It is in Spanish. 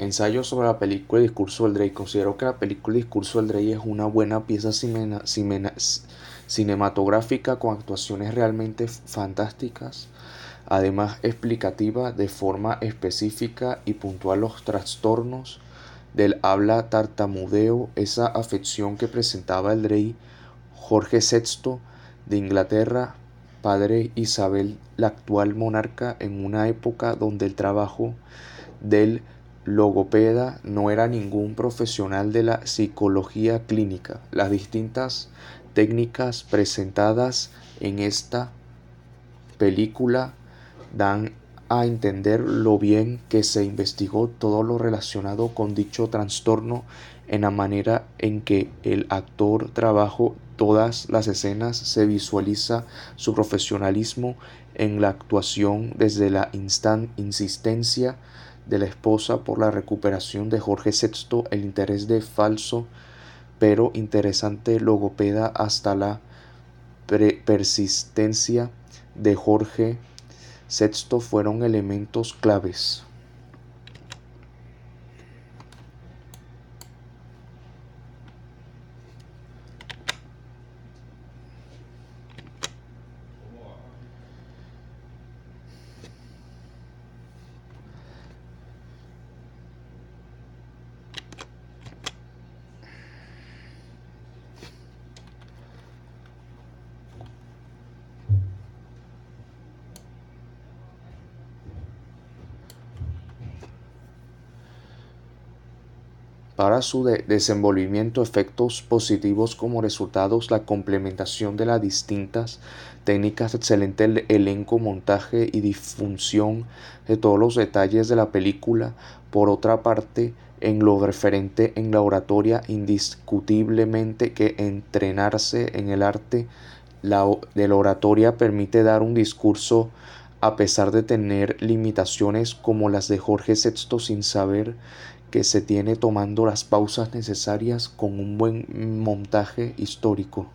Ensayo sobre la película Discurso del Rey. Considero que la película Discurso del Rey es una buena pieza cinematográfica con actuaciones realmente fantásticas, además explicativa de forma específica y puntual los trastornos del habla tartamudeo, esa afección que presentaba el rey Jorge VI de Inglaterra, padre Isabel, la actual monarca, en una época donde el trabajo del logopeda no era ningún profesional de la psicología clínica. Las distintas técnicas presentadas en esta película dan a entender lo bien que se investigó todo lo relacionado con dicho trastorno en la manera en que el actor trabajó todas las escenas se visualiza su profesionalismo en la actuación desde la insistencia de la esposa por la recuperación de Jorge VI, el interés de falso pero interesante logopeda hasta la persistencia de Jorge VI fueron elementos claves. Para su desenvolvimiento efectos positivos como resultados la complementación de las distintas técnicas excelente elenco montaje y difusión de todos los detalles de la película. Por otra parte en lo referente en la oratoria indiscutiblemente que entrenarse en el arte de la oratoria permite dar un discurso a pesar de tener limitaciones como las de Jorge VI sin saber que se tiene tomando las pausas necesarias con un buen montaje histórico.